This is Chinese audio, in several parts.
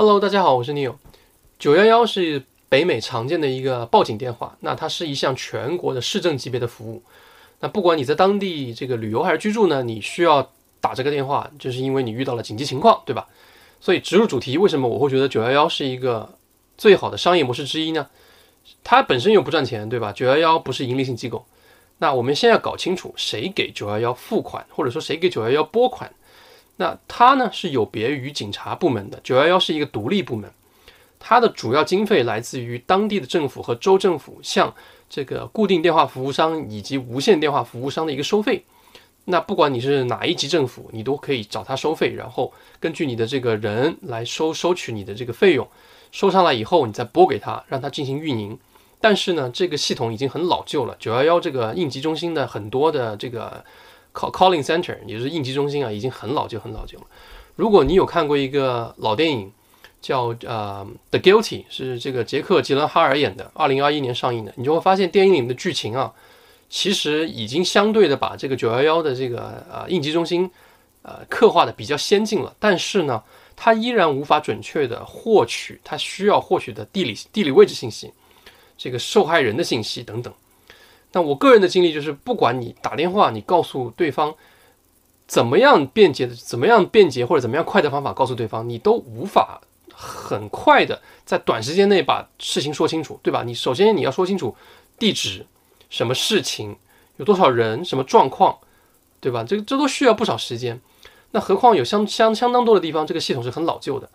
Hello，大家好，我是 Neil。九幺幺是北美常见的一个报警电话，那它是一项全国的市政级别的服务。那不管你在当地这个旅游还是居住呢，你需要打这个电话，就是因为你遇到了紧急情况，对吧？所以植入主题，为什么我会觉得九幺幺是一个最好的商业模式之一呢？它本身又不赚钱，对吧？九幺幺不是盈利性机构。那我们先要搞清楚谁给九幺幺付款，或者说谁给九幺幺拨款。那它呢是有别于警察部门的，九幺幺是一个独立部门，它的主要经费来自于当地的政府和州政府向这个固定电话服务商以及无线电话服务商的一个收费。那不管你是哪一级政府，你都可以找他收费，然后根据你的这个人来收收取你的这个费用，收上来以后你再拨给他，让他进行运营。但是呢，这个系统已经很老旧了，九幺幺这个应急中心的很多的这个。Call calling center 也就是应急中心啊，已经很老旧很老旧了。如果你有看过一个老电影，叫呃《The Guilty》，是这个杰克·吉伦哈尔演的，二零二一年上映的，你就会发现电影里面的剧情啊，其实已经相对的把这个九幺幺的这个呃应急中心呃刻画的比较先进了。但是呢，它依然无法准确的获取它需要获取的地理地理位置信息、这个受害人的信息等等。那我个人的经历就是，不管你打电话，你告诉对方怎么样便捷的、怎么样便捷或者怎么样快的方法告诉对方，你都无法很快的在短时间内把事情说清楚，对吧？你首先你要说清楚地址、什么事情、有多少人、什么状况，对吧？这个这都需要不少时间。那何况有相相相当多的地方，这个系统是很老旧的。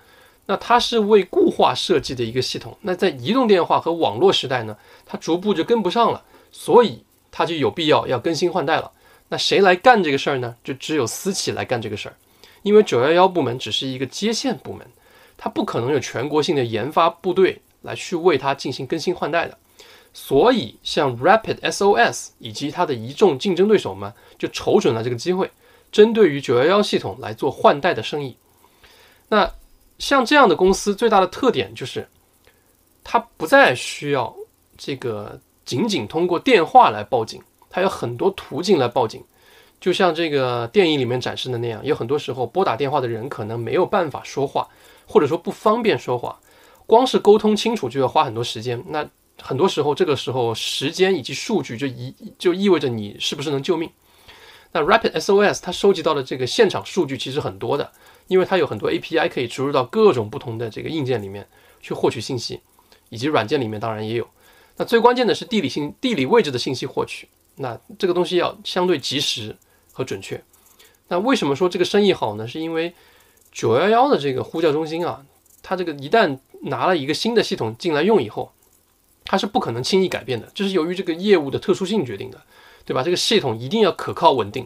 那它是为固化设计的一个系统。那在移动电话和网络时代呢，它逐步就跟不上了。所以它就有必要要更新换代了。那谁来干这个事儿呢？就只有私企来干这个事儿。因为九幺幺部门只是一个接线部门，它不可能有全国性的研发部队来去为它进行更新换代的。所以，像 Rapid SOS 以及它的一众竞争对手们就瞅准了这个机会，针对于九幺幺系统来做换代的生意。那像这样的公司最大的特点就是，它不再需要这个。仅仅通过电话来报警，它有很多途径来报警，就像这个电影里面展示的那样，有很多时候拨打电话的人可能没有办法说话，或者说不方便说话，光是沟通清楚就要花很多时间。那很多时候，这个时候时间以及数据就意就意味着你是不是能救命。那 Rapid SOS 它收集到的这个现场数据其实很多的，因为它有很多 API 可以植入到各种不同的这个硬件里面去获取信息，以及软件里面当然也有。那最关键的是地理性、地理位置的信息获取，那这个东西要相对及时和准确。那为什么说这个生意好呢？是因为九幺幺的这个呼叫中心啊，它这个一旦拿了一个新的系统进来用以后，它是不可能轻易改变的，这是由于这个业务的特殊性决定的，对吧？这个系统一定要可靠稳定，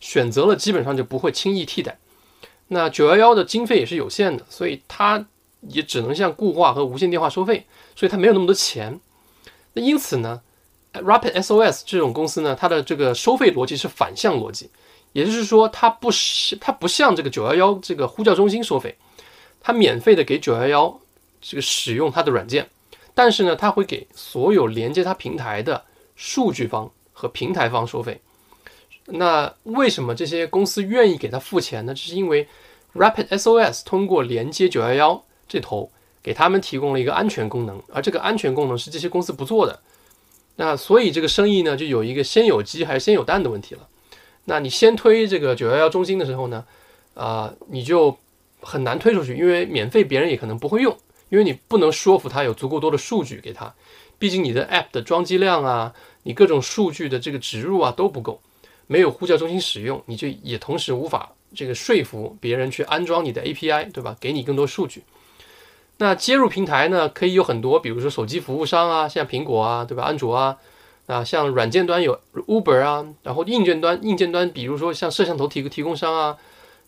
选择了基本上就不会轻易替代。那九幺幺的经费也是有限的，所以它也只能向固话和无线电话收费，所以它没有那么多钱。那因此呢，Rapid SOS 这种公司呢，它的这个收费逻辑是反向逻辑，也就是说，它不是它不像这个九幺幺这个呼叫中心收费，它免费的给九幺幺这个使用它的软件，但是呢，它会给所有连接它平台的数据方和平台方收费。那为什么这些公司愿意给他付钱呢？这是因为 Rapid SOS 通过连接九幺幺这头。给他们提供了一个安全功能，而这个安全功能是这些公司不做的。那所以这个生意呢，就有一个先有鸡还是先有蛋的问题了。那你先推这个九幺幺中心的时候呢，啊，你就很难推出去，因为免费别人也可能不会用，因为你不能说服他有足够多的数据给他。毕竟你的 App 的装机量啊，你各种数据的这个植入啊都不够，没有呼叫中心使用，你就也同时无法这个说服别人去安装你的 API，对吧？给你更多数据。那接入平台呢，可以有很多，比如说手机服务商啊，像苹果啊，对吧？安卓啊，啊，像软件端有 Uber 啊，然后硬件端，硬件端，比如说像摄像头提提供商啊，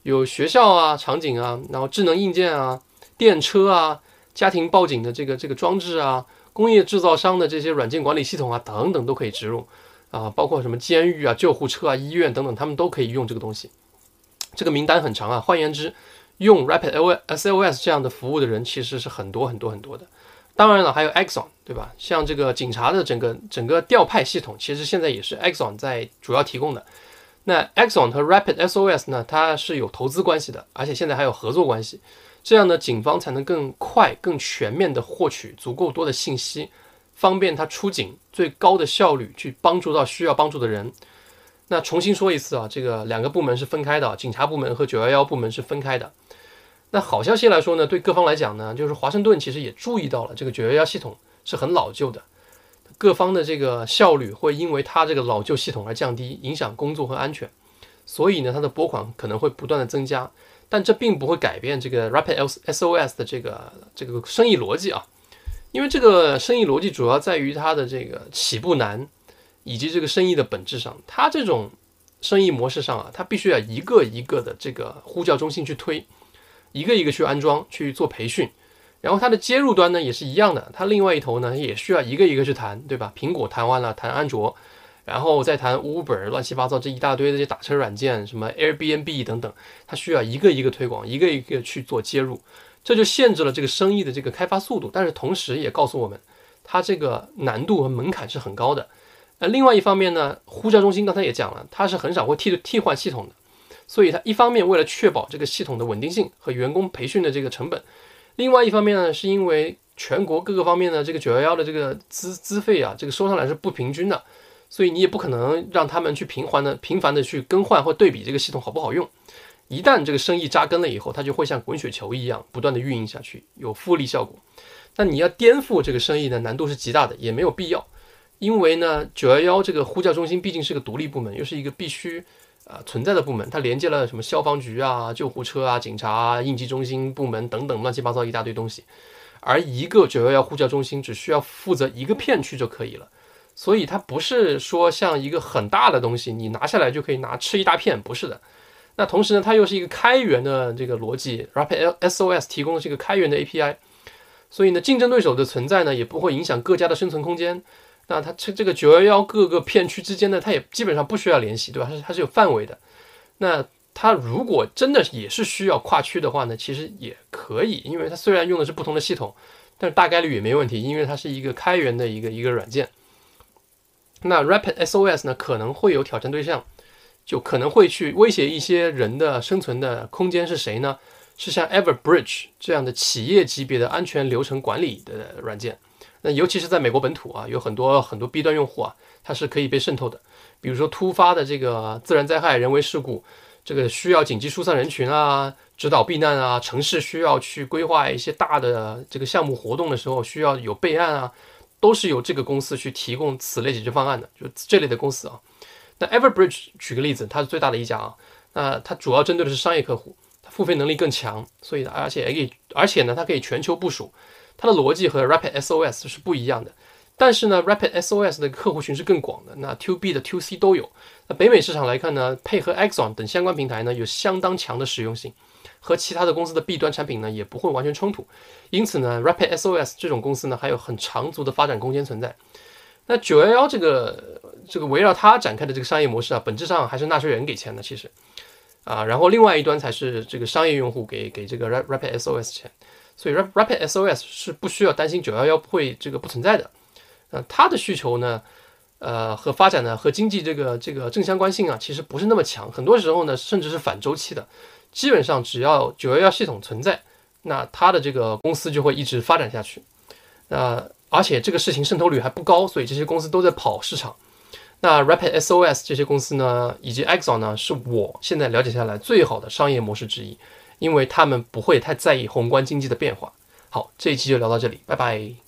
有学校啊场景啊，然后智能硬件啊，电车啊，家庭报警的这个这个装置啊，工业制造商的这些软件管理系统啊，等等都可以植入啊，包括什么监狱啊、救护车啊、医院等等，他们都可以用这个东西。这个名单很长啊，换言之。用 Rapid SOS 这样的服务的人其实是很多很多很多的，当然了，还有 Exxon，对吧？像这个警察的整个整个调派系统，其实现在也是 Exxon 在主要提供的。那 Exxon 和 Rapid SOS 呢，它是有投资关系的，而且现在还有合作关系。这样呢，警方才能更快、更全面地获取足够多的信息，方便他出警，最高的效率去帮助到需要帮助的人。那重新说一次啊，这个两个部门是分开的，警察部门和九幺幺部门是分开的。那好消息来说呢，对各方来讲呢，就是华盛顿其实也注意到了这个九幺幺系统是很老旧的，各方的这个效率会因为它这个老旧系统而降低，影响工作和安全。所以呢，它的拨款可能会不断的增加，但这并不会改变这个 Rapid SOS 的这个这个生意逻辑啊，因为这个生意逻辑主要在于它的这个起步难，以及这个生意的本质上，它这种生意模式上啊，它必须要一个一个的这个呼叫中心去推。一个一个去安装去做培训，然后它的接入端呢也是一样的，它另外一头呢也需要一个一个去谈，对吧？苹果谈完了，谈安卓，然后再谈 Uber，乱七八糟这一大堆的这些打车软件，什么 Airbnb 等等，它需要一个一个推广，一个一个去做接入，这就限制了这个生意的这个开发速度，但是同时也告诉我们，它这个难度和门槛是很高的。那另外一方面呢，呼叫中心刚才也讲了，它是很少会替替换系统的。所以它一方面为了确保这个系统的稳定性和员工培训的这个成本，另外一方面呢，是因为全国各个方面的这个九幺幺的这个资资费啊，这个收上来是不平均的，所以你也不可能让他们去频繁的频繁的去更换或对比这个系统好不好用。一旦这个生意扎根了以后，它就会像滚雪球一样不断的运营下去，有复利效果。那你要颠覆这个生意呢，难度是极大的，也没有必要，因为呢，九幺幺这个呼叫中心毕竟是个独立部门，又是一个必须。啊，存在的部门，它连接了什么消防局啊、救护车啊、警察、啊、应急中心部门等等乱七八糟一大堆东西，而一个九幺幺呼叫中心只需要负责一个片区就可以了，所以它不是说像一个很大的东西，你拿下来就可以拿吃一大片，不是的。那同时呢，它又是一个开源的这个逻辑，Rapid SOS 提供的是一个开源的 API，所以呢，竞争对手的存在呢，也不会影响各家的生存空间。那它这这个九幺幺各个片区之间呢，它也基本上不需要联系，对吧？它是它是有范围的。那它如果真的也是需要跨区的话呢，其实也可以，因为它虽然用的是不同的系统，但是大概率也没问题，因为它是一个开源的一个一个软件。那 Rapid SOS 呢，可能会有挑战对象，就可能会去威胁一些人的生存的空间是谁呢？是像 Everbridge 这样的企业级别的安全流程管理的软件。那尤其是在美国本土啊，有很多很多 B 端用户啊，它是可以被渗透的。比如说突发的这个自然灾害、人为事故，这个需要紧急疏散人群啊、指导避难啊，城市需要去规划一些大的这个项目活动的时候，需要有备案啊，都是由这个公司去提供此类解决方案的，就这类的公司啊。那 Everbridge 举个例子，它是最大的一家啊，那它主要针对的是商业客户，它付费能力更强，所以而且可以，而且呢，它可以全球部署。它的逻辑和 Rapid SOS 是不一样的，但是呢，Rapid SOS 的客户群是更广的，那 To B 的 To C 都有。那北美市场来看呢，配合 Exxon 等相关平台呢，有相当强的实用性，和其他的公司的 B 端产品呢，也不会完全冲突。因此呢，Rapid SOS 这种公司呢，还有很长足的发展空间存在。那九幺幺这个这个围绕它展开的这个商业模式啊，本质上还是纳税人给钱的，其实啊，然后另外一端才是这个商业用户给给这个 Rapid SOS 钱。所以 Rapid SOS 是不需要担心九幺幺会这个不存在的，呃，它的需求呢，呃，和发展呢和经济这个这个正相关性啊，其实不是那么强，很多时候呢甚至是反周期的。基本上只要九幺幺系统存在，那它的这个公司就会一直发展下去。那而且这个事情渗透率还不高，所以这些公司都在跑市场。那 Rapid SOS 这些公司呢，以及 Exxon 呢，是我现在了解下来最好的商业模式之一。因为他们不会太在意宏观经济的变化。好，这一期就聊到这里，拜拜。